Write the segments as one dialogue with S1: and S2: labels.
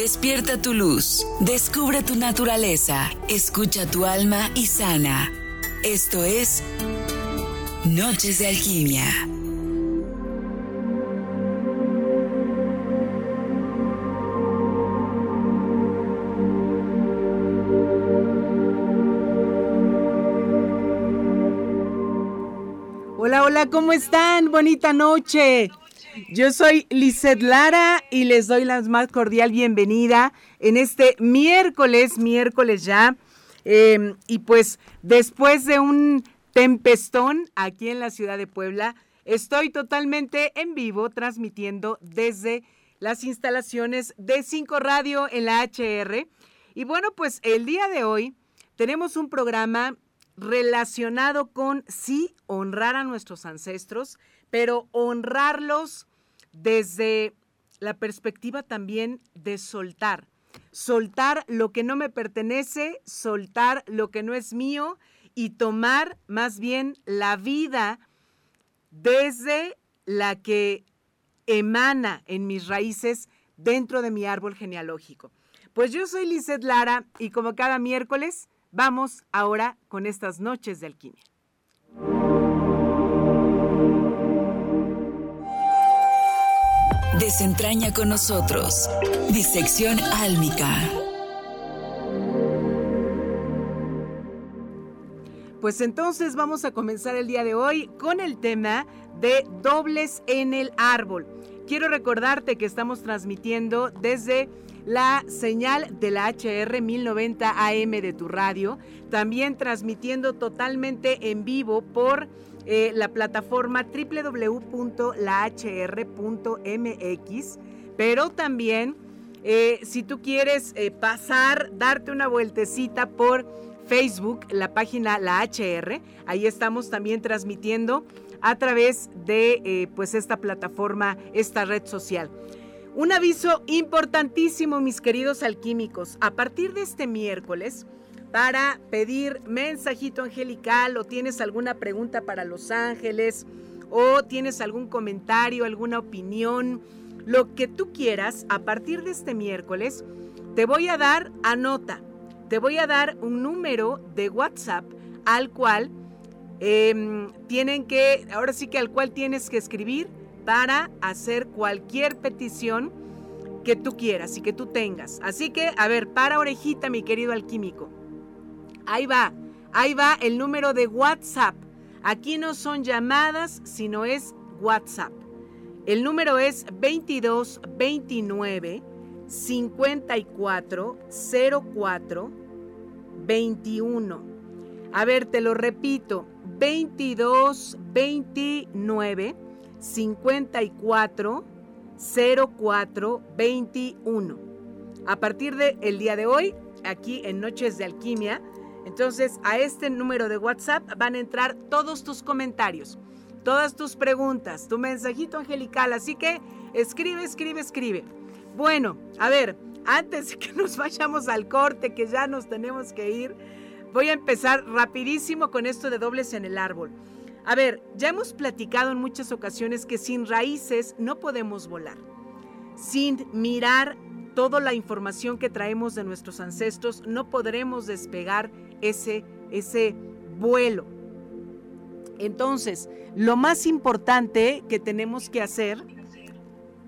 S1: Despierta tu luz, descubre tu naturaleza, escucha tu alma y sana. Esto es Noches de Alquimia.
S2: Hola, hola, ¿cómo están? Bonita noche. Yo soy Lizeth Lara y les doy la más cordial bienvenida en este miércoles, miércoles ya. Em, y pues después de un tempestón aquí en la ciudad de Puebla, estoy totalmente en vivo transmitiendo desde las instalaciones de 5 Radio en la HR. Y bueno, pues el día de hoy tenemos un programa relacionado con sí honrar a nuestros ancestros, pero honrarlos desde la perspectiva también de soltar. Soltar lo que no me pertenece, soltar lo que no es mío y tomar más bien la vida desde la que emana en mis raíces dentro de mi árbol genealógico. Pues yo soy Lizeth Lara y como cada miércoles vamos ahora con estas noches de alquimia.
S1: Desentraña con nosotros. Disección álmica.
S2: Pues entonces vamos a comenzar el día de hoy con el tema de dobles en el árbol. Quiero recordarte que estamos transmitiendo desde la señal de la HR 1090 AM de tu radio, también transmitiendo totalmente en vivo por eh, la plataforma www.lahr.mx, pero también eh, si tú quieres eh, pasar, darte una vueltecita por Facebook, la página La HR, ahí estamos también transmitiendo a través de pues esta plataforma, esta red social. Un aviso importantísimo, mis queridos alquímicos. A partir de este miércoles, para pedir mensajito angelical o tienes alguna pregunta para los ángeles o tienes algún comentario, alguna opinión, lo que tú quieras, a partir de este miércoles, te voy a dar, anota, te voy a dar un número de WhatsApp al cual em, tienen que, ahora sí que al cual tienes que escribir para hacer cualquier petición que tú quieras y que tú tengas. Así que, a ver, para orejita, mi querido alquímico. Ahí va, ahí va el número de WhatsApp. Aquí no son llamadas, sino es WhatsApp. El número es 22 29 54 04 21. A ver, te lo repito. 22 29 54 04 21. A partir del día de hoy, aquí en Noches de Alquimia, entonces, a este número de WhatsApp van a entrar todos tus comentarios, todas tus preguntas, tu mensajito angelical. Así que escribe, escribe, escribe. Bueno, a ver, antes de que nos vayamos al corte, que ya nos tenemos que ir, voy a empezar rapidísimo con esto de dobles en el árbol. A ver, ya hemos platicado en muchas ocasiones que sin raíces no podemos volar. Sin mirar toda la información que traemos de nuestros ancestros, no podremos despegar ese, ese vuelo. Entonces, lo más importante que tenemos que hacer,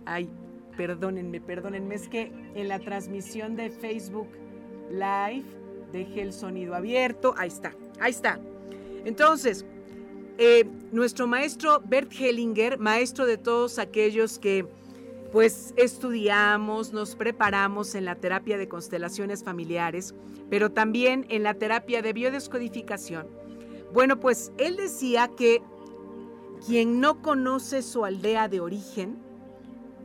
S2: ay, perdónenme, perdónenme, es que en la transmisión de Facebook Live dejé el sonido abierto, ahí está, ahí está. Entonces, eh, nuestro maestro Bert Hellinger, maestro de todos aquellos que pues estudiamos, nos preparamos en la terapia de constelaciones familiares, pero también en la terapia de biodescodificación. Bueno, pues él decía que quien no conoce su aldea de origen,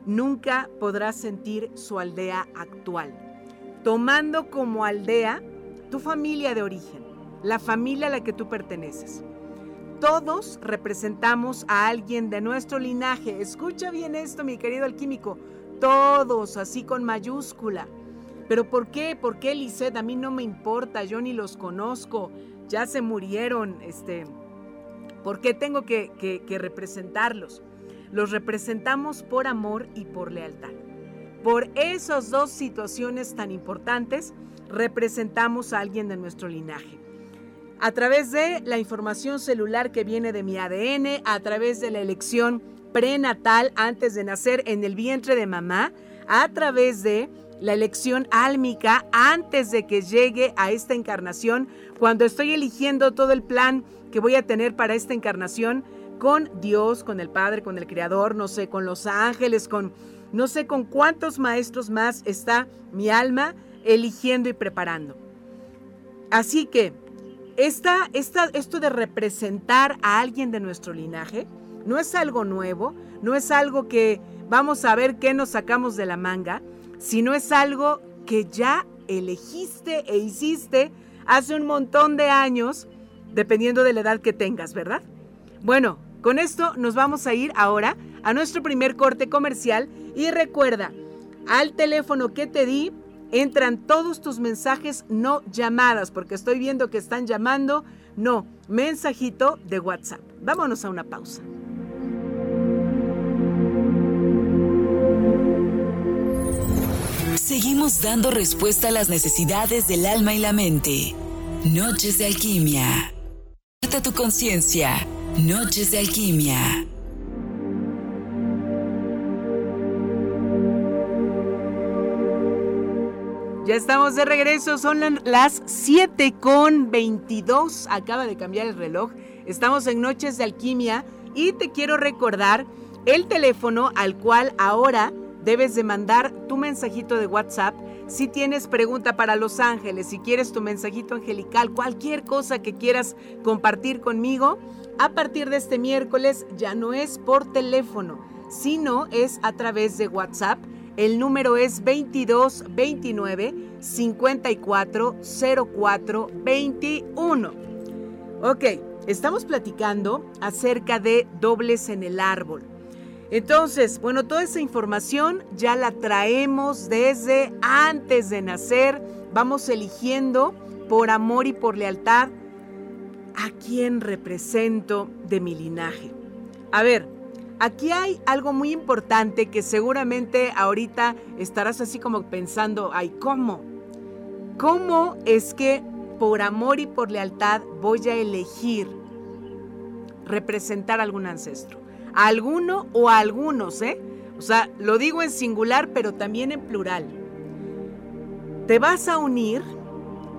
S2: nunca podrá sentir su aldea actual, tomando como aldea tu familia de origen, la familia a la que tú perteneces. Todos representamos a alguien de nuestro linaje. Escucha bien esto, mi querido alquímico. Todos, así con mayúscula. Pero ¿por qué? ¿Por qué, Lisette? A mí no me importa, yo ni los conozco. Ya se murieron, este. ¿Por qué tengo que, que representarlos? Los representamos por amor y por lealtad. por esas dos situaciones tan importantes, representamos a alguien de nuestro linaje. A través de la información celular que viene de mi ADN, a través de la elección prenatal antes de nacer en el vientre de mamá, a través de la elección álmica antes de que llegue a esta encarnación, cuando estoy eligiendo todo el plan que voy a tener para esta encarnación con Dios, con el Padre, con el Creador, no sé, con los ángeles, con no sé con cuántos maestros más está mi alma eligiendo y preparando. Así que esta, esta, esto de representar a alguien de nuestro linaje no es algo nuevo, no es algo que vamos a ver qué nos sacamos de la manga, sino es algo que ya elegiste e hiciste hace un montón de años, dependiendo de la edad que tengas, ¿verdad? Bueno, con esto nos vamos a ir ahora a nuestro primer corte comercial y recuerda, al teléfono que te di entran todos tus mensajes, no llamadas, porque estoy viendo que están llamando, no, mensajito de WhatsApp. Vámonos a una pausa.
S1: Seguimos dando respuesta a las necesidades del alma y la mente. Noches de alquimia. Trata tu conciencia. Noches de alquimia.
S2: Ya estamos de regreso, son las 7 con 22. Acaba de cambiar el reloj. Estamos en Noches de Alquimia y te quiero recordar el teléfono al cual ahora debes de mandar tu mensajito de WhatsApp. Si tienes pregunta para Los Ángeles, si quieres tu mensajito angelical, cualquier cosa que quieras compartir conmigo, a partir de este miércoles ya no es por teléfono, sino es a través de WhatsApp. El número es 2229 54 04 21. Ok, estamos platicando acerca de dobles en el árbol. Entonces, bueno, toda esa información ya la traemos desde antes de nacer. Vamos eligiendo por amor y por lealtad a quién represento de mi linaje. A ver, aquí hay algo muy importante que seguramente ahorita estarás así como pensando, ay, ¿cómo? ¿Cómo es que por amor y por lealtad voy a elegir representar a algún ancestro? alguno o algunos, ¿eh? O sea, lo digo en singular, pero también en plural. Te vas a unir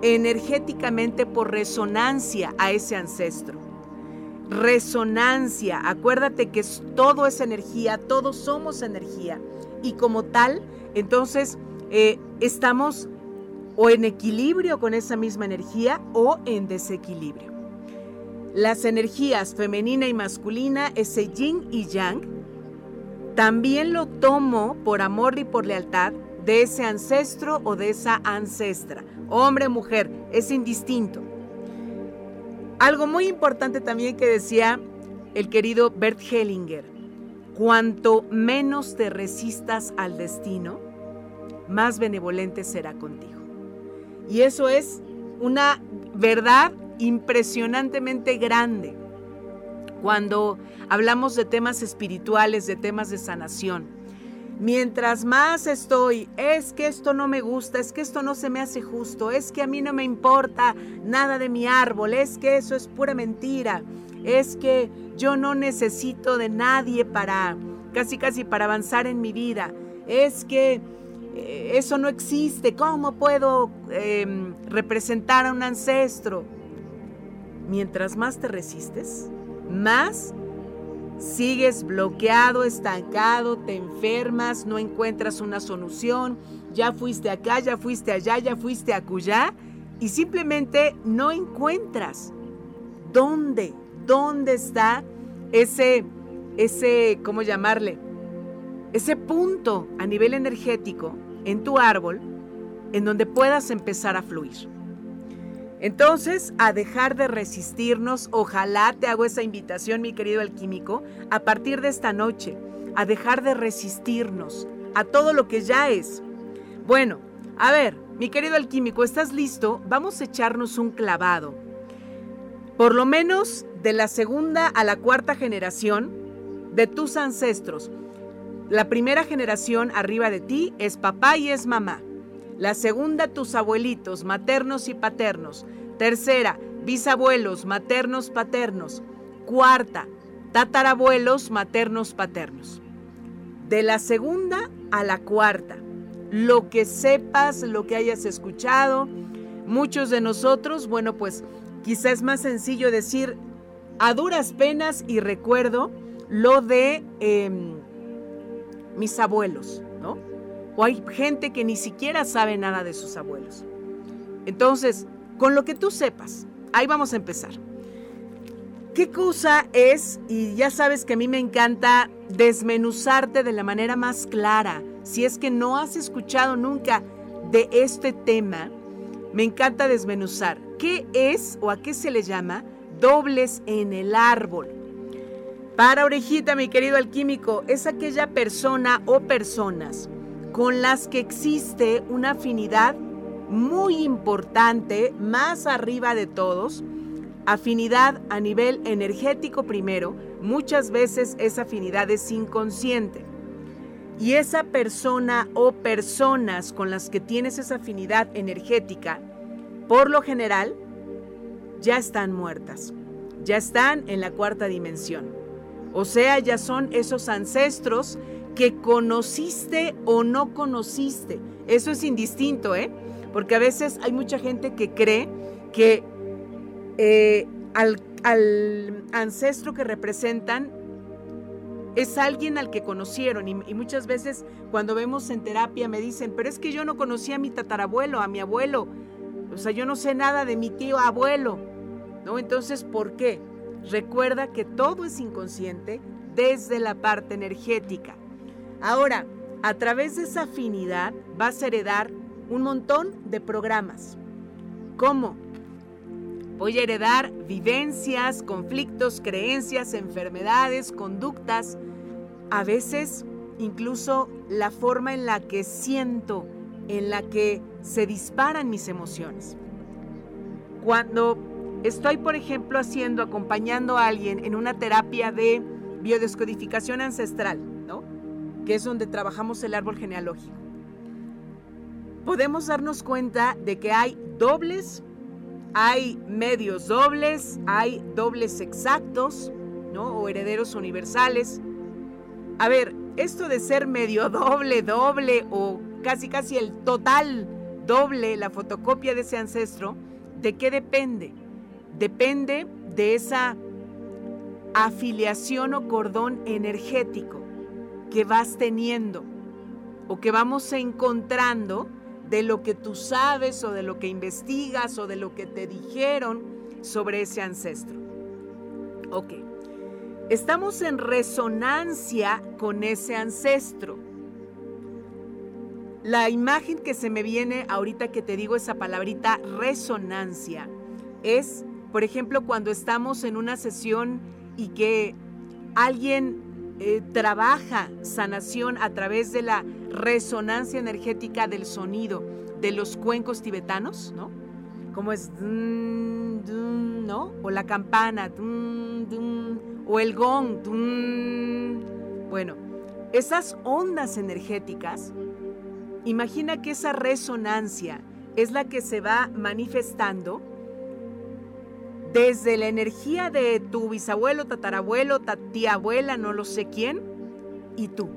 S2: energéticamente por resonancia a ese ancestro. Resonancia, acuérdate que todo es energía, todos somos energía. Y como tal, entonces eh, estamos o en equilibrio con esa misma energía o en desequilibrio. Las energías femenina y masculina, ese yin y yang, también lo tomo por amor y por lealtad de ese ancestro o de esa ancestra. Hombre, mujer, es indistinto. Algo muy importante también que decía el querido Bert Hellinger, cuanto menos te resistas al destino, más benevolente será contigo. Y eso es una verdad impresionantemente grande cuando hablamos de temas espirituales, de temas de sanación. Mientras más estoy, es que esto no me gusta, es que esto no se me hace justo, es que a mí no me importa nada de mi árbol, es que eso es pura mentira, es que yo no necesito de nadie para, casi casi para avanzar en mi vida, es que eh, eso no existe, ¿cómo puedo em, representar a un ancestro? mientras más te resistes, más sigues bloqueado, estancado, te enfermas, no encuentras una solución, ya fuiste acá, ya fuiste allá, ya fuiste acullá y simplemente no encuentras dónde, dónde está ese, ese, ¿cómo llamarle? Ese punto a nivel energético en tu árbol en donde puedas empezar a fluir. Entonces, a dejar de resistirnos, ojalá te hago esa invitación, mi querido alquímico, a partir de esta noche, a dejar de resistirnos a todo lo que ya es. Bueno, a ver, mi querido alquímico, ¿estás listo? Vamos a echarnos un clavado. Por lo menos de la segunda a la cuarta generación de tus ancestros. La primera generación arriba de ti es papá y es mamá. La segunda, tus abuelitos, maternos y paternos. Tercera, bisabuelos, maternos, paternos. Cuarta, tatarabuelos, maternos, paternos. De la segunda a la cuarta, lo que sepas, lo que hayas escuchado, muchos de nosotros, bueno, pues quizás es más sencillo decir a duras penas y recuerdo lo de em, mis abuelos. O hay gente que ni siquiera sabe nada de sus abuelos. Entonces, con lo que tú sepas, ahí vamos a empezar. ¿Qué cosa es? Y ya sabes que a mí me encanta desmenuzarte de la manera más clara. Si es que no has escuchado nunca de este tema, me encanta desmenuzar. ¿Qué es o a qué se le llama dobles en el árbol? Para orejita, mi querido alquímico, es aquella persona o personas con las que existe una afinidad muy importante, más arriba de todos, afinidad a nivel energético primero, muchas veces esa afinidad es inconsciente. Y esa persona o personas con las que tienes esa afinidad energética, por lo general, ya están muertas, ya están en la cuarta dimensión. O sea, ya son esos ancestros que conociste o no conociste. Eso es indistinto, ¿eh? Porque a veces hay mucha gente que cree que eh, al, ancestro que representan es alguien al que conocieron. Y, y, muchas veces cuando vemos en terapia me dicen, pero es que yo no conocí a mi tatarabuelo, a mi abuelo. O sea, yo no sé nada de mi tío abuelo. ¿No? Entonces, ¿por qué? Recuerda que todo es inconsciente desde la parte energética. Ahora, a través de esa afinidad vas a heredar un montón de programas. ¿Cómo? Voy a heredar vivencias, conflictos, creencias, enfermedades, conductas, a veces incluso la forma en la que siento, en la que se disparan mis emociones. Cuando Estoy, por ejemplo, haciendo, acompañando a alguien en una terapia de biodescodificación ancestral. Que es donde trabajamos el árbol genealógico. Podemos darnos cuenta de que hay dobles, hay medios dobles, hay dobles exactos, ¿no? O herederos universales. A ver, esto de ser medio doble, doble o casi casi el total doble, la fotocopia de ese ancestro, ¿de qué depende? Depende de esa afiliación o cordón energético que vas teniendo o que vamos encontrando de lo que tú sabes o de lo que investigas o de lo que te dijeron sobre ese ancestro. Ok, estamos en resonancia con ese ancestro. La imagen que se me viene ahorita que te digo esa palabrita resonancia es por ejemplo, cuando estamos en una sesión y que alguien eh, trabaja sanación a través de la resonancia energética del sonido de los cuencos tibetanos, ¿no? Como es, ¿no? O la campana, o el gong, bueno, esas ondas energéticas, imagina que esa resonancia es la que se va manifestando desde la energía de tu bisabuelo, tatarabuelo, tía abuela, no lo sé quién, y tú.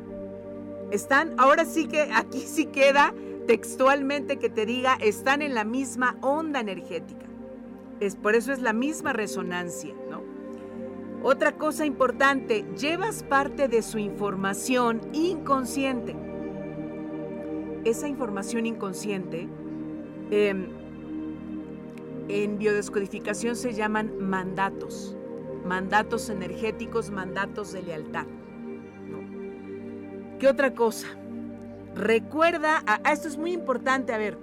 S2: Están, ahora sí que aquí sí queda textualmente que te diga, están en la misma onda energética. Es, por eso es la misma resonancia, ¿no? Otra cosa importante, llevas parte de su información inconsciente. Esa información inconsciente eh, en biodescodificación se llaman mandatos, mandatos energéticos, mandatos de lealtad. ¿Qué otra cosa? Recuerda, a, esto es muy importante, a ver,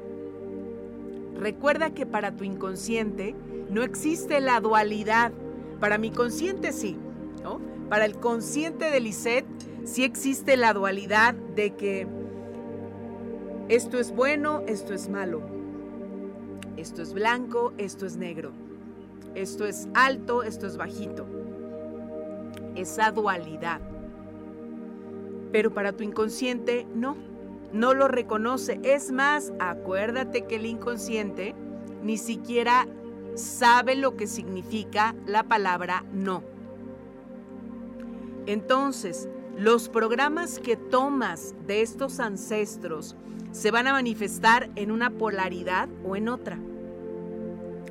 S2: recuerda que para tu inconsciente no existe la dualidad. Para mi consciente sí. Para el consciente de Lisette sí existe la dualidad de que esto es bueno, esto es malo esto es blanco, esto es negro. Esto es alto, esto es bajito. Esa dualidad. pero para tu inconsciente no, no lo reconoce. Es más, acuérdate que el inconsciente ni siquiera sabe lo que significa la palabra no. Entonces, los programas que tomas de estos ancestros se van a manifestar en una polaridad o en otra.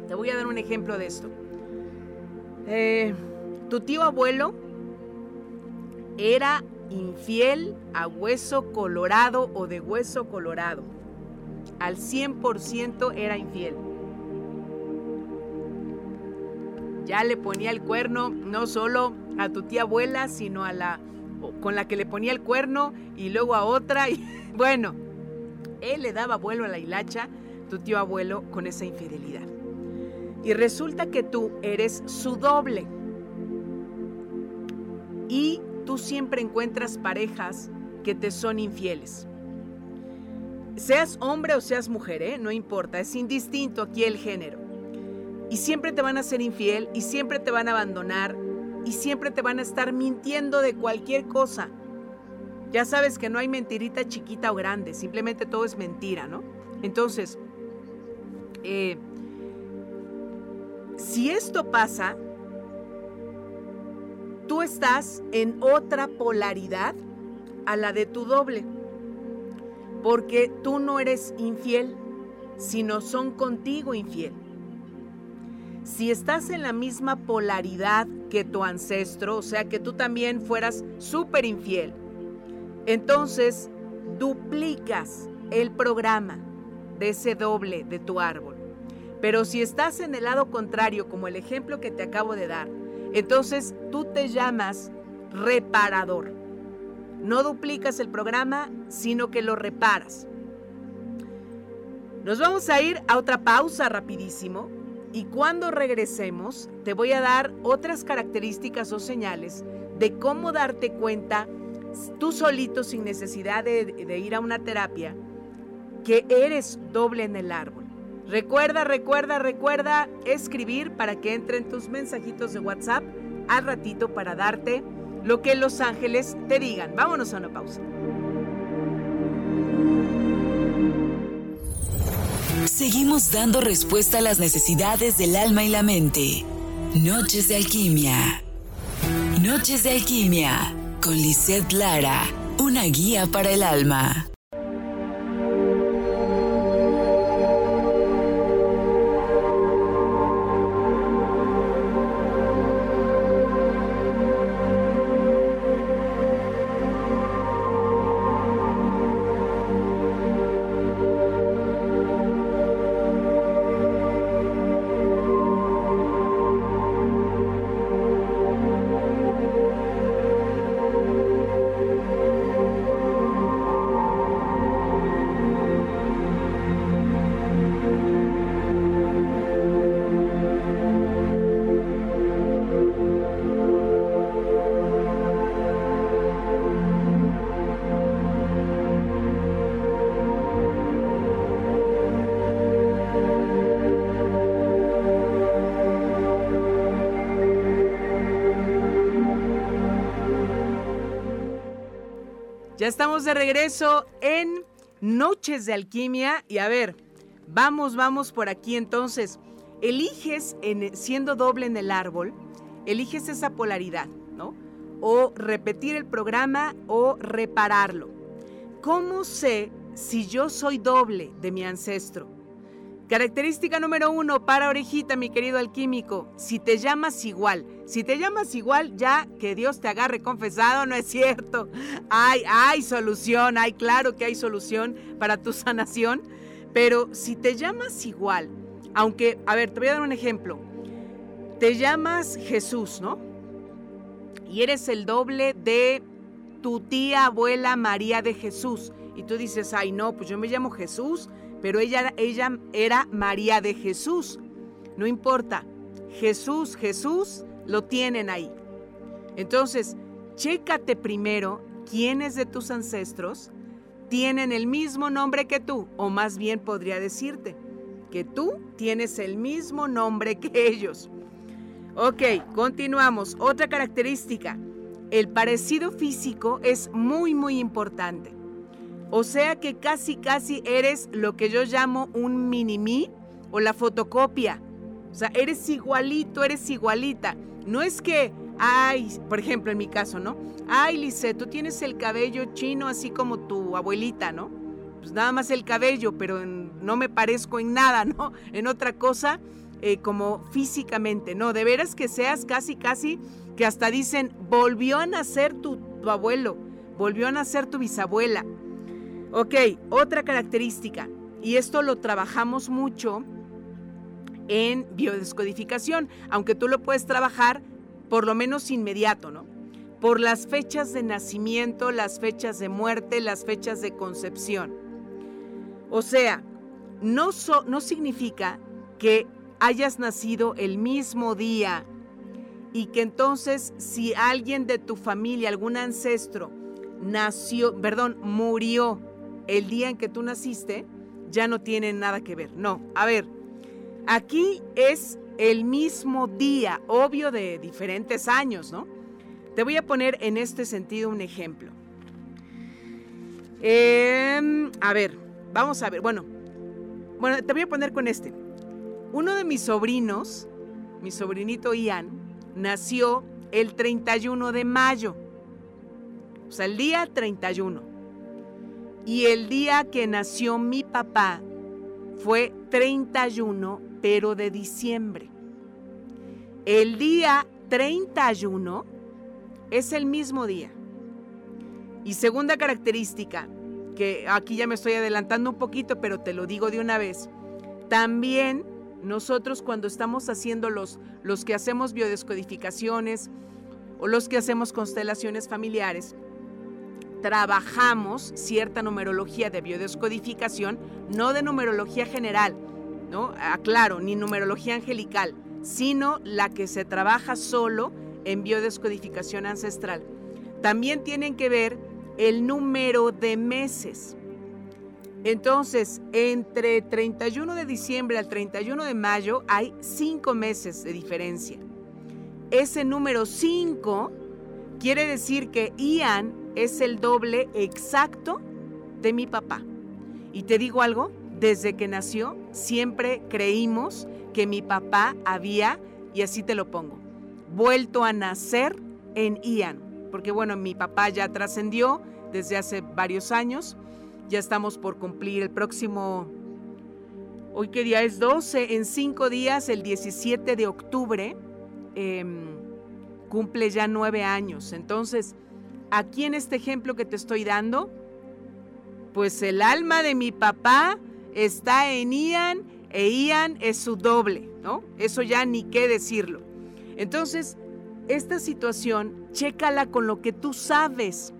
S2: Te voy a dar un ejemplo de esto. Eh, tu tío abuelo era infiel a hueso colorado o de hueso colorado. Al 100% era infiel. Ya le ponía el cuerno no solo a tu tía abuela, sino a la con la que le ponía el cuerno y luego a otra. Y bueno, él le daba vuelo a la hilacha, tu tío abuelo, con esa infidelidad. Y resulta que tú eres su doble. Y tú siempre encuentras parejas que te son infieles. Seas hombre o seas mujer, ¿eh? no importa, es indistinto aquí el género. Y siempre te van a ser infiel y siempre te van a abandonar y siempre te van a estar mintiendo de cualquier cosa. Ya sabes que no hay mentirita chiquita o grande, simplemente todo es mentira, ¿no? Entonces, eh, si esto pasa, tú estás en otra polaridad a la de tu doble, porque tú no eres infiel, sino son contigo infiel. Si estás en la misma polaridad que tu ancestro, o sea que tú también fueras súper infiel, entonces duplicas el programa de ese doble de tu árbol. Pero si estás en el lado contrario, como el ejemplo que te acabo de dar, entonces tú te llamas reparador. No duplicas el programa, sino que lo reparas. Nos vamos a ir a otra pausa rapidísimo y cuando regresemos te voy a dar otras características o señales de cómo darte cuenta tú solito sin necesidad de, ir a una terapia que eres doble en el árbol. Recuerda, recuerda, recuerda escribir para que entren tus mensajitos de WhatsApp al ratito para darte lo que los ángeles te digan. Vámonos a una pausa.
S1: Seguimos dando respuesta a las necesidades del alma y la mente. Noches de alquimia. Noches de alquimia con Lisette Lara, una guía para el alma.
S2: Ya estamos de regreso en Noches de Alquimia y a ver, vamos, vamos por aquí entonces. Eliges, en, siendo doble en el árbol, eliges esa polaridad, ¿no? O repetir el programa o repararlo. ¿Cómo sé si yo soy doble de mi ancestro? Característica número uno para orejita, mi querido alquímico, si te llamas igual, si te llamas igual, ya que Dios te agarre confesado, no es cierto. Hay, hay solución, hay claro que hay solución para tu sanación, pero si te llamas igual, aunque, a ver, te voy a dar un ejemplo. Te llamas Jesús, ¿no? Y eres el doble de tu tía abuela María de Jesús. Y tú dices, ay no, pues yo me llamo Jesús pero ella, ella era María de Jesús. No importa, Jesús, Jesús, lo tienen ahí. Entonces, chécate primero quiénes de tus ancestros tienen el mismo nombre que tú, o más bien podría decirte que tú tienes el mismo nombre que ellos. Ok, continuamos. Otra característica. el parecido físico es muy, muy importante. O sea que casi, casi eres lo que yo llamo un mini-mí o la fotocopia. O sea, eres igualito, eres igualita. No es que, ay, por ejemplo, en mi caso, ¿no? Ay, Lice, tú tienes el cabello chino así como tu abuelita, ¿no? Pues nada más el cabello, pero no me parezco en nada, ¿no? En otra cosa, eh, como físicamente, ¿no? De veras que seas casi, casi, que hasta dicen, volvió a nacer tu, tu abuelo, volvió a nacer tu bisabuela. Ok, otra característica, y esto lo trabajamos mucho en biodescodificación, aunque tú lo puedes trabajar por lo menos inmediato, ¿no? Por las fechas de nacimiento, las fechas de muerte, las fechas de concepción. O sea, no, no significa que hayas nacido el mismo día y que entonces si alguien de tu familia, algún ancestro, nació, perdón, murió el día en que tú naciste, ya no tiene nada que ver. No, a ver, Aquí es el mismo día, obvio de diferentes años, ¿no? Te voy a poner en este sentido un ejemplo. Em, a ver, vamos a ver. Bueno, bueno, te voy a poner con este. Uno de mis sobrinos, mi sobrinito Ian, nació el 31 de mayo. O sea, el día 31. Y el día que nació mi papá fue 31 pero de diciembre. El día 31 es el mismo día. Y segunda característica, que aquí ya me estoy adelantando un poquito, pero te lo digo de una vez, también nosotros cuando estamos haciendo los, los que hacemos biodescodificaciones o los que hacemos constelaciones familiares, trabajamos cierta numerología de biodescodificación, no de numerología general, ¿no? Aclaro, ni numerología angelical, sino la que se trabaja solo en biodescodificación ancestral. También tienen que ver el número de meses. Entonces, entre 31 de diciembre al 31 de mayo hay cinco meses de diferencia. Ese número 5 quiere decir que Ian es el doble exacto de mi papá. Y te digo algo, desde que nació, siempre creímos que mi papá había, y así te lo pongo, vuelto a nacer en Ian. Porque bueno, mi papá ya trascendió desde hace varios años. Ya estamos por cumplir el próximo, hoy qué día es 12, en cinco días, el 17 de octubre, em, cumple ya nueve años. Entonces, aquí en este ejemplo que te estoy dando, pues el alma de mi papá está en Ian e Ian es su doble, ¿no? Eso ya ni qué decirlo. Entonces, esta situación, chécala con lo que tú sabes.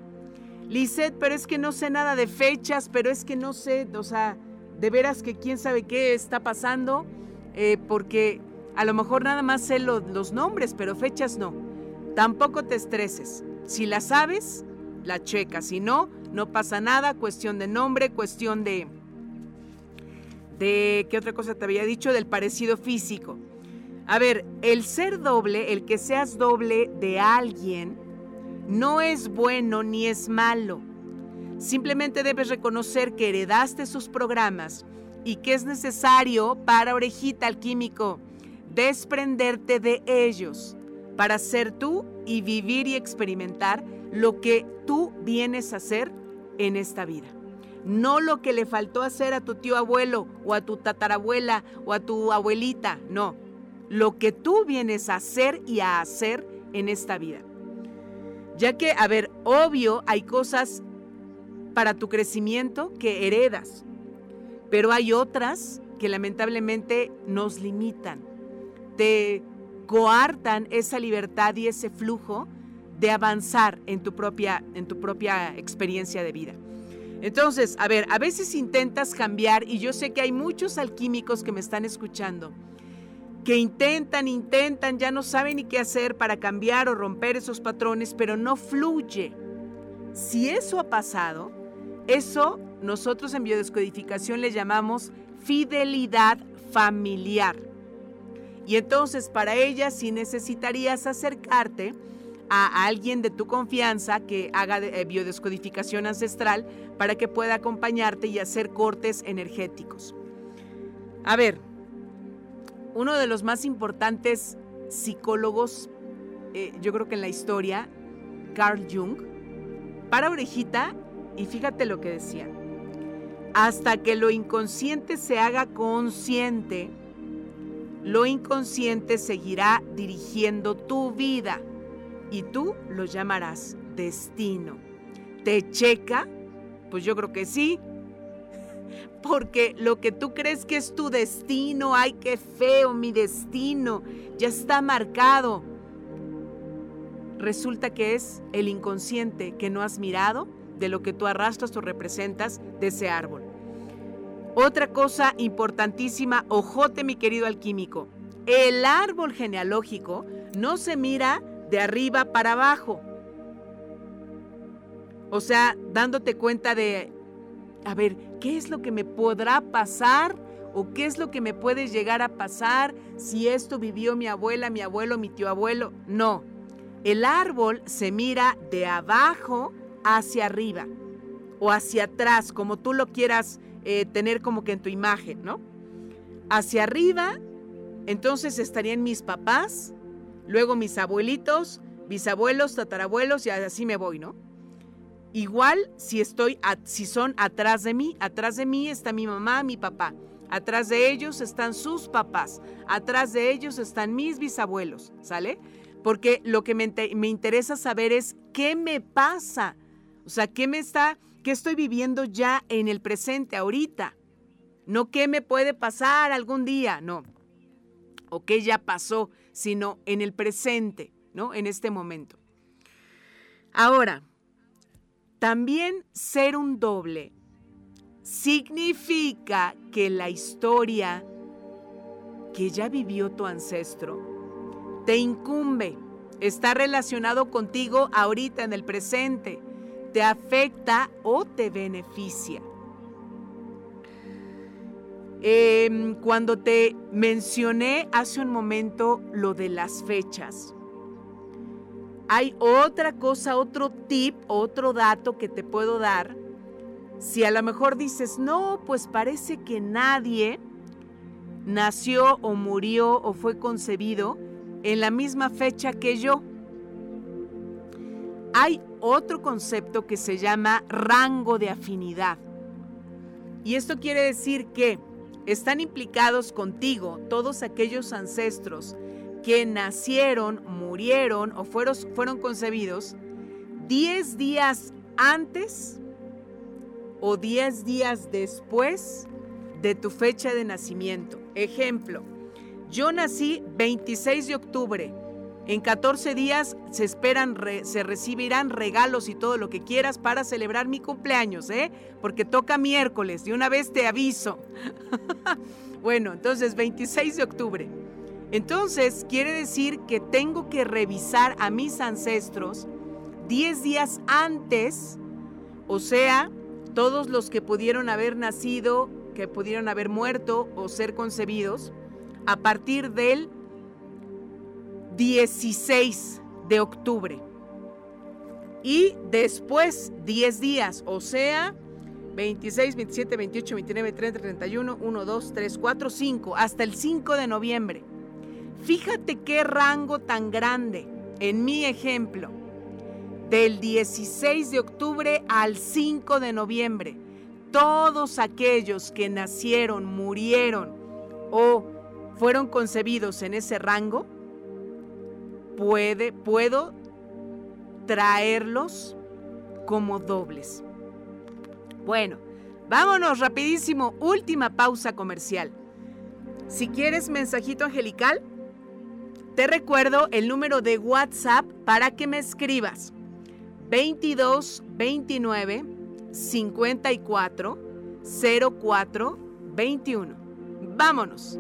S2: Lisette, pero es que no sé nada de fechas, pero es que no sé, o sea, de veras que quién sabe qué está pasando, eh, porque a lo mejor nada más sé los nombres, pero fechas no. Tampoco te estreses. Si la sabes, la checas. Si no, no pasa nada. Cuestión de nombre, cuestión de, de, ¿qué otra cosa te había dicho? Del parecido físico. A ver, el ser doble, el que seas doble de alguien, no es bueno ni es malo. Simplemente debes reconocer que heredaste sus programas y que es necesario para orejita alquímico desprenderte de ellos para ser tú y vivir y experimentar lo que tú vienes a hacer en esta vida. No lo que le faltó hacer a tu tío abuelo o a tu tatarabuela o a tu abuelita, no, lo que tú vienes a hacer y a hacer en esta vida. Ya que, a ver, obvio hay cosas para tu crecimiento que heredas, pero hay otras que lamentablemente nos limitan, te coartan esa libertad y ese flujo de avanzar en tu propia, en tu propia experiencia de vida. Entonces, a ver, a veces intentas cambiar y yo sé que hay muchos alquímicos que me están escuchando que intentan, intentan, ya no saben ni qué hacer para cambiar o romper esos patrones, pero no fluye. Si eso ha pasado, eso nosotros en biodescodificación le llamamos fidelidad familiar. Y entonces para ella sí necesitarías acercarte a alguien de tu confianza que haga eh, biodescodificación ancestral para que pueda acompañarte y hacer cortes energéticos. A ver, uno de los más importantes psicólogos, eh, yo creo que en la historia, Carl Jung, para orejita y fíjate lo que decía. Hasta que lo inconsciente se haga consciente, lo inconsciente seguirá dirigiendo tu vida y tú lo llamarás destino. ¿Te checa? Pues yo creo que sí. Porque lo que tú crees que es tu destino, ay, qué feo, mi destino, ya está marcado. Resulta que es el inconsciente que no has mirado de lo que tú arrastras o representas de ese árbol. Otra cosa importantísima, ojote mi querido alquímico, el árbol genealógico no se mira de arriba para abajo. O sea, dándote cuenta de, a ver, ¿qué es lo que me podrá pasar? ¿O qué es lo que me puede llegar a pasar si esto vivió mi abuela, mi abuelo, mi tío abuelo? No. El árbol se mira de abajo hacia arriba o hacia atrás, como tú lo quieras eh, tener como que en tu imagen, ¿no? Hacia arriba, entonces estarían mis papás, luego mis abuelitos, bisabuelos, tatarabuelos y así me voy, ¿no? Igual si estoy, si son atrás de mí, atrás de mí está mi mamá, mi papá. Atrás de ellos están sus papás. Atrás de ellos están mis bisabuelos, ¿sale? Porque lo que me, me interesa saber es qué me pasa. O sea, ¿qué me está, qué estoy viviendo ya en el presente, ahorita? No qué me puede pasar algún día, no. O qué ya pasó sino en el presente, ¿no? En este momento. Ahora, también ser un doble significa que la historia que ya vivió tu ancestro te incumbe, está relacionado contigo ahorita en el presente, te afecta o te beneficia. Em, cuando te mencioné hace un momento lo de las fechas, hay otra cosa, otro tip, otro dato que te puedo dar. Si a lo mejor dices, no, pues parece que nadie nació o murió o fue concebido en la misma fecha que yo. Hay otro concepto que se llama rango de afinidad. Y esto quiere decir que están implicados contigo todos aquellos ancestros que nacieron, murieron o fueron, fueron concebidos 10 días antes o 10 días después de tu fecha de nacimiento. Ejemplo, yo nací 26 de octubre en 14 días se esperan, se recibirán regalos y todo lo que quieras para celebrar mi cumpleaños, ¿eh? Porque toca miércoles, de una vez te aviso. bueno, entonces 26 de octubre. Entonces quiere decir que tengo que revisar a mis ancestros 10 días antes, o sea, todos los que pudieron haber nacido, que pudieron haber muerto o ser concebidos, a partir del 16 de octubre. Y después 10 días, o sea, 26, 27, 28, 29, 30, 31, 1, 2, 3, 4, 5, hasta el 5 de noviembre. Fíjate qué rango tan grande. En mi ejemplo, del 16 de octubre al 5 de noviembre, todos aquellos que nacieron, murieron o fueron concebidos en ese rango, puede, puedo traerlos como dobles. Bueno, vámonos rapidísimo, última pausa comercial. Si quieres mensajito angelical, te recuerdo el número de WhatsApp para que me escribas. 22 29 54 04 21. Vámonos.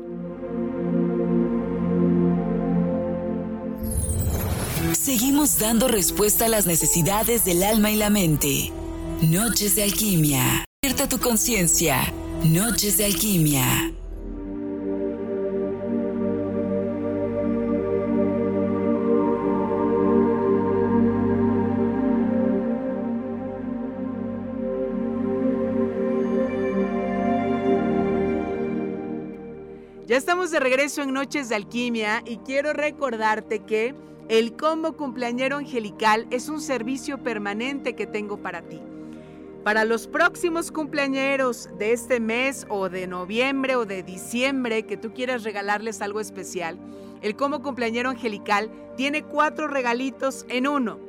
S1: Seguimos dando respuesta a las necesidades del alma y la mente. Noches de alquimia. Despierta tu conciencia. Noches de alquimia.
S2: Ya estamos de regreso en Noches de Alquimia y quiero recordarte que el combo cumpleañero angelical es un servicio permanente que tengo para ti. Para los próximos cumpleañeros de este mes o de noviembre o de diciembre que tú quieras regalarles algo especial, el combo cumpleañero angelical tiene cuatro regalitos en uno.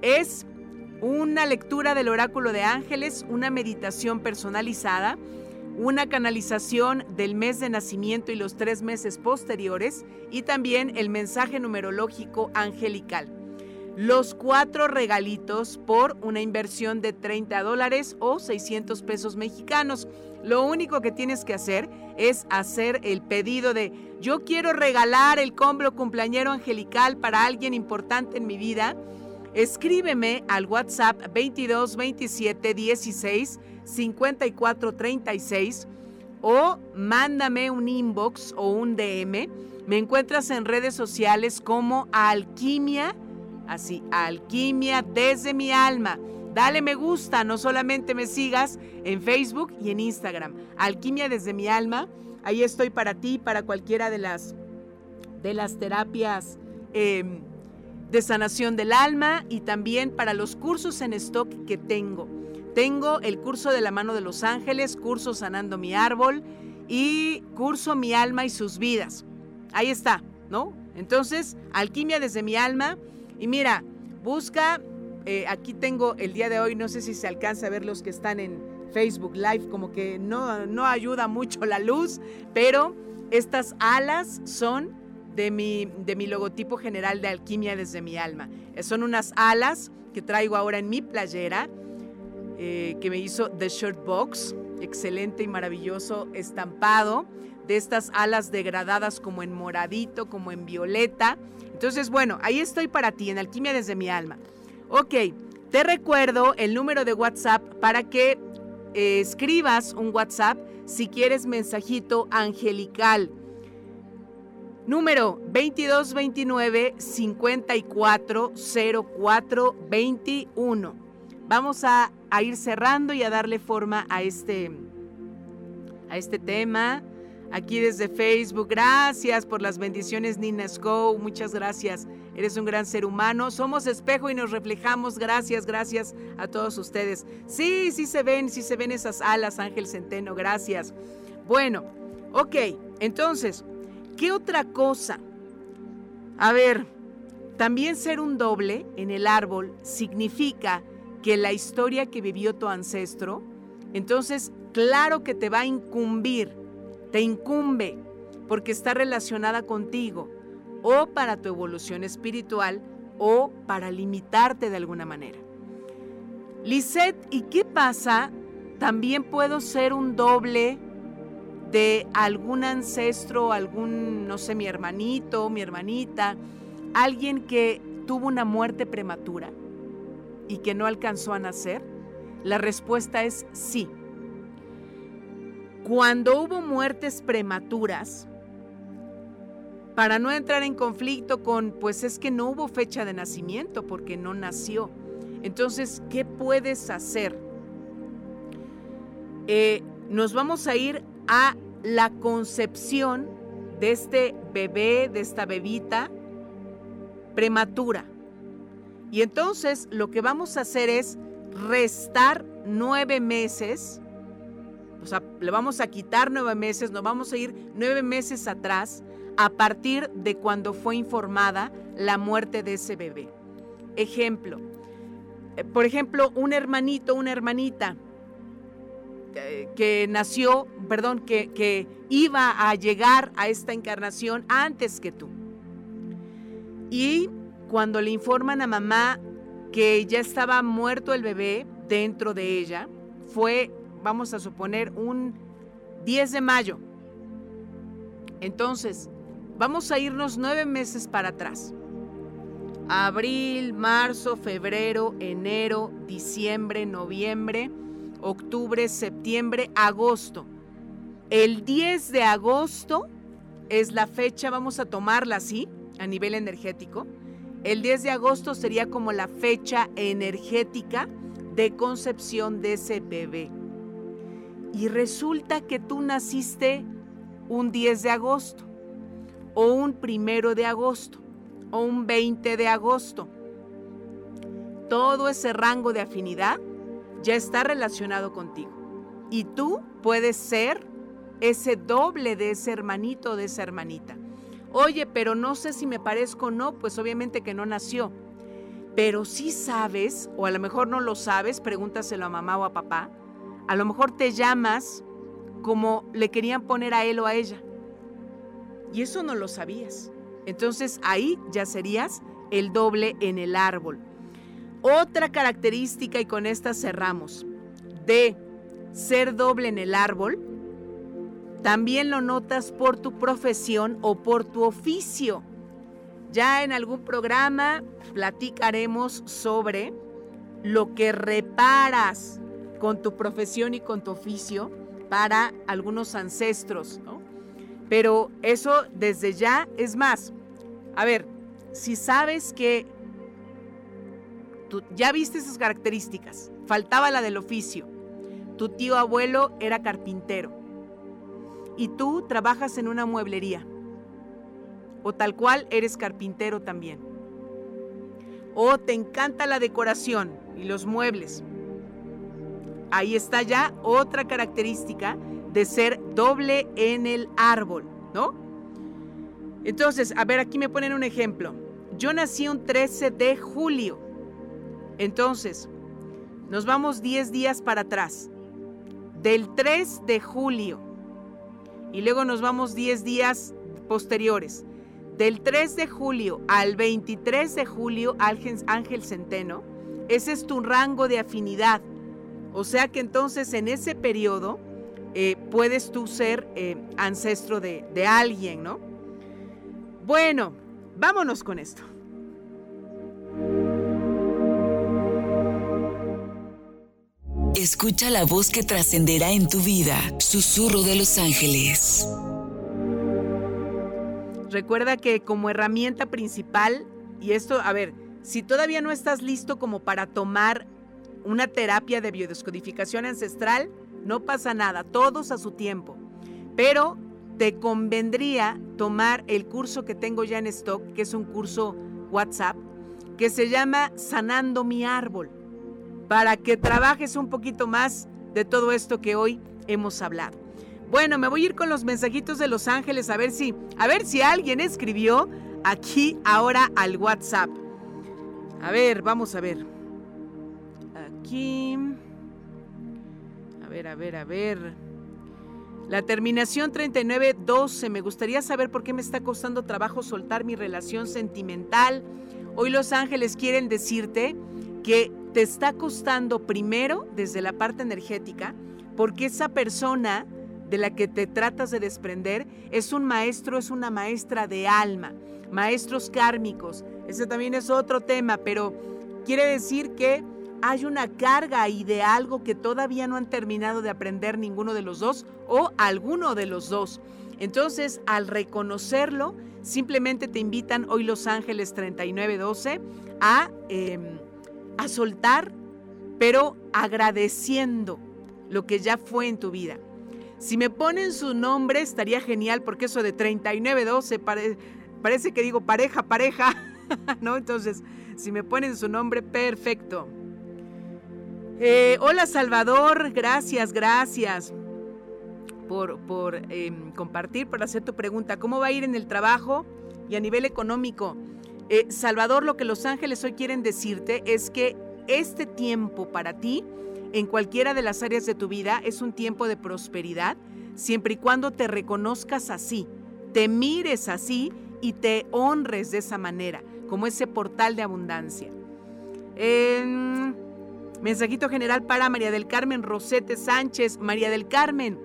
S2: Es una lectura del oráculo de ángeles, una meditación personalizada, una canalización del mes de nacimiento y los tres meses posteriores y también el mensaje numerológico angelical. Los cuatro regalitos por una inversión de 30 dólares o 600 pesos mexicanos. Lo único que tienes que hacer es hacer el pedido de yo quiero regalar el combo cumpleañero angelical para alguien importante en mi vida. Escríbeme al WhatsApp 22 27 16 54 36 o mándame un inbox o un DM. Me encuentras en redes sociales como Alquimia, así, Alquimia desde mi alma. Dale me gusta, no solamente me sigas en Facebook y en Instagram. Alquimia desde mi alma. Ahí estoy para ti, para cualquiera de las, de las terapias em, de sanación del alma y también para los cursos en stock que tengo. Tengo el curso de la mano de los ángeles, curso sanando mi árbol y curso mi alma y sus vidas. Ahí está, ¿no? Entonces, alquimia desde mi alma. Y mira, busca, eh, aquí tengo el día de hoy, no sé si se alcanza a ver los que están en Facebook Live, como que no, no ayuda mucho la luz, pero estas alas son de mi, de mi logotipo general de alquimia desde mi alma. Son unas alas que traigo ahora en mi playera eh, que me hizo The Shirt Box, excelente y maravilloso estampado de estas alas degradadas como en moradito, como en violeta. Entonces, bueno, ahí estoy para ti, en Alquimia desde mi alma. Ok, te recuerdo el número de WhatsApp para que eh, escribas un WhatsApp si quieres mensajito angelical. Número 2229 540421. Vamos a, ir cerrando y a darle forma a este, a este tema. Aquí desde Facebook, gracias por las bendiciones, Nina Scow, muchas gracias. Eres un gran ser humano. Somos espejo y nos reflejamos. Gracias, gracias a todos ustedes. Sí, sí se ven, sí se ven esas alas, Ángel Centeno, gracias. Bueno, ok, entonces, ¿qué otra cosa? A ver, también ser un doble en el árbol significa que la historia que vivió tu ancestro, entonces claro que te va a incumbir, te incumbe, porque está relacionada contigo, o para tu evolución espiritual, o para limitarte de alguna manera. Lisette, ¿y qué pasa? También puedo ser un doble de algún ancestro, algún, no sé, mi hermanito, mi hermanita, alguien que tuvo una muerte prematura y que no alcanzó a nacer? La respuesta es sí. Cuando hubo muertes prematuras, para no entrar en conflicto con, pues es que no hubo fecha de nacimiento porque no nació. Entonces, ¿qué puedes hacer? Eh, nos vamos a ir a la concepción de este bebé, de esta bebita prematura. Y entonces lo que vamos a hacer es restar nueve meses, o sea, le vamos a quitar nueve meses, nos vamos a ir nueve meses atrás a partir de cuando fue informada la muerte de ese bebé. Ejemplo, eh, por ejemplo, un hermanito, una hermanita eh, que nació, perdón, que, que iba a llegar a esta encarnación antes que tú. Y cuando le informan a mamá que ya estaba muerto el bebé dentro de ella, fue, vamos a suponer, un 10 de mayo. Entonces, vamos a irnos nueve meses para atrás. Abril, marzo, febrero, enero, diciembre, noviembre, octubre, septiembre, agosto. El 10 de agosto es la fecha, vamos a tomarla así, a nivel energético, el 10 de agosto sería como la fecha energética de concepción de ese bebé. Y resulta que tú naciste un 10 de agosto, o un primero de agosto, o un 20 de agosto. Todo ese rango de afinidad ya está relacionado contigo. Y tú puedes ser ese doble de ese hermanito o de esa hermanita. Oye, pero no sé si me parezco o no, pues obviamente que no nació. Pero sí sabes, o a lo mejor no lo sabes, pregúntaselo a mamá o a papá, a lo mejor te llamas como le querían poner a él o a ella. Y eso no lo sabías. Entonces ahí ya serías el doble en el árbol. Otra característica, y con esta cerramos, de ser doble en el árbol, también lo notas por tu profesión o por tu oficio. Ya en algún programa platicaremos sobre lo que reparas con tu profesión y con tu oficio para algunos ancestros, Pero eso desde ya es más. A ver, si sabes que tú ya viste esas características, faltaba la del oficio, tu tío abuelo era carpintero, y tú trabajas en una mueblería. O tal cual eres carpintero también. O te encanta la decoración y los muebles. Ahí está ya otra característica de ser doble en el árbol, ¿no? Entonces, a ver, aquí me ponen un ejemplo. Yo nací un 13 de julio. Entonces, nos vamos 10 días para atrás. Del 3 de julio y luego nos vamos 10 días posteriores. Del 3 de julio al 23 de julio, Ángel Centeno, ese es tu rango de afinidad. O sea que entonces en ese periodo eh, puedes tú ser eh, ancestro de, de alguien, ¿no? Bueno, vámonos con esto.
S1: Escucha la voz que trascenderá en tu vida. Susurro de los ángeles.
S2: Recuerda que como herramienta principal, y esto, a ver, si todavía no estás listo como para tomar una terapia de biodescodificación ancestral, no pasa nada, todos a su tiempo. Pero te convendría tomar el curso que tengo ya en stock, que es un curso WhatsApp, que se llama Sanando mi árbol para que trabajes un poquito más de todo esto que hoy hemos hablado. Bueno, me voy a ir con los mensajitos de Los Ángeles a ver si, a ver si alguien escribió aquí ahora al WhatsApp. A ver, vamos a ver. Aquí. A ver, a ver, a ver. La terminación 3912. Me gustaría saber por qué me está costando trabajo soltar mi relación sentimental. Hoy Los Ángeles quieren decirte que te está costando primero desde la parte energética, porque esa persona de la que te tratas de desprender es un maestro, es una maestra de alma, maestros kármicos. Ese también es otro tema, pero quiere decir que hay una carga ahí de algo que todavía no han terminado de aprender ninguno de los dos o alguno de los dos. Entonces, al reconocerlo, simplemente te invitan hoy Los Ángeles 3912 a... Em, a soltar, pero agradeciendo lo que ya fue en tu vida. Si me ponen su nombre estaría genial porque eso de 3912 parece que digo pareja, pareja, ¿no? Entonces, si me ponen su nombre, perfecto. Eh, hola Salvador, gracias, gracias por, por em, compartir, por hacer tu pregunta. ¿Cómo va a ir en el trabajo y a nivel económico? Eh, Salvador, lo que los ángeles hoy quieren decirte es que este tiempo para ti, en cualquiera de las áreas de tu vida, es un tiempo de prosperidad, siempre y cuando te reconozcas así, te mires así y te honres de esa manera, como ese portal de abundancia. mensajito general para María del Carmen Rosete Sánchez. María del Carmen,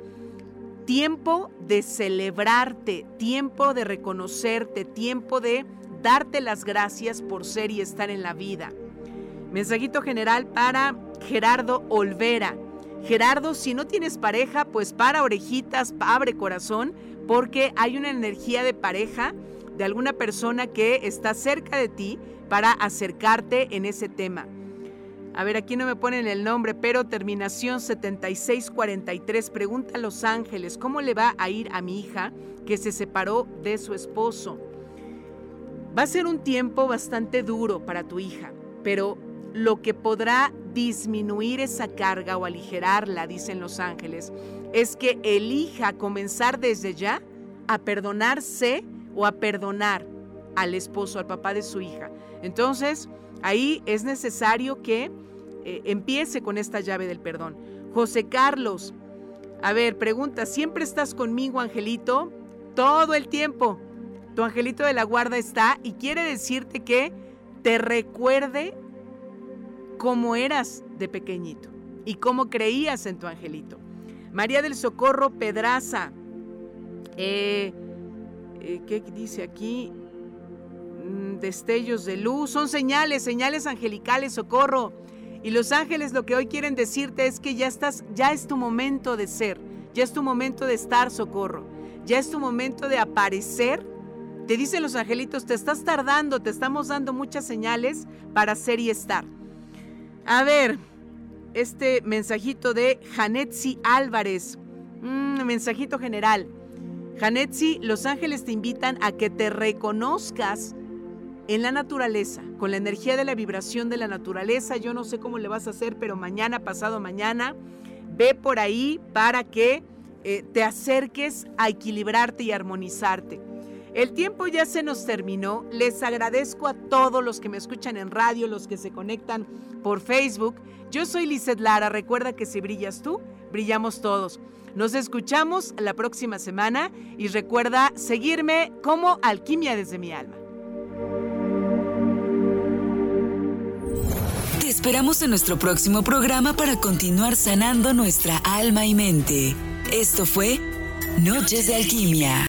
S2: tiempo de celebrarte, tiempo de reconocerte, tiempo de darte las gracias por ser y estar en la vida. Mensajito general para Gerardo Olvera. Gerardo, si no tienes pareja, pues para orejitas, abre corazón, porque hay una energía de pareja de alguna persona que está cerca de ti para acercarte en ese tema. A ver, aquí no me ponen el nombre, pero terminación 7643. Pregunta a Los Ángeles, ¿cómo le va a ir a mi hija que se separó de su esposo? Va a ser un tiempo bastante duro para tu hija, pero lo que podrá disminuir esa carga o aligerarla, dicen Los Ángeles, es que elija comenzar desde ya a perdonarse o a perdonar al esposo, al papá de su hija. Entonces, ahí es necesario que eh, empiece con esta llave del perdón. José Carlos, a ver, pregunta, ¿siempre estás conmigo, Angelito? Todo el tiempo. Tu angelito de la guarda está y quiere decirte que te recuerde cómo eras de pequeñito y cómo creías en tu angelito. María del Socorro Pedraza, eh, eh, ¿qué dice aquí? Mm, destellos de luz, son señales, señales angelicales, socorro. Y los ángeles lo que hoy quieren decirte es que ya estás, ya es tu momento de ser, ya es tu momento de estar, socorro, ya es tu momento de aparecer. Te dicen los angelitos, te estás tardando, te estamos dando muchas señales para ser y estar. A ver, este mensajito de Janetsi Álvarez, mm, mensajito general. Janetsi, los ángeles te invitan a que te reconozcas en la naturaleza, con la energía de la vibración de la naturaleza. Yo no sé cómo le vas a hacer, pero mañana, pasado mañana, ve por ahí para que eh, te acerques a equilibrarte y armonizarte. El tiempo ya se nos terminó. Les agradezco a todos los que me escuchan en radio, los que se conectan por Facebook. Yo soy Lizeth Lara. Recuerda que si brillas tú, brillamos todos. Nos escuchamos la próxima semana y recuerda seguirme como Alquimia desde mi alma.
S1: Te esperamos en nuestro próximo programa para continuar sanando nuestra alma y mente. Esto fue Noches de Alquimia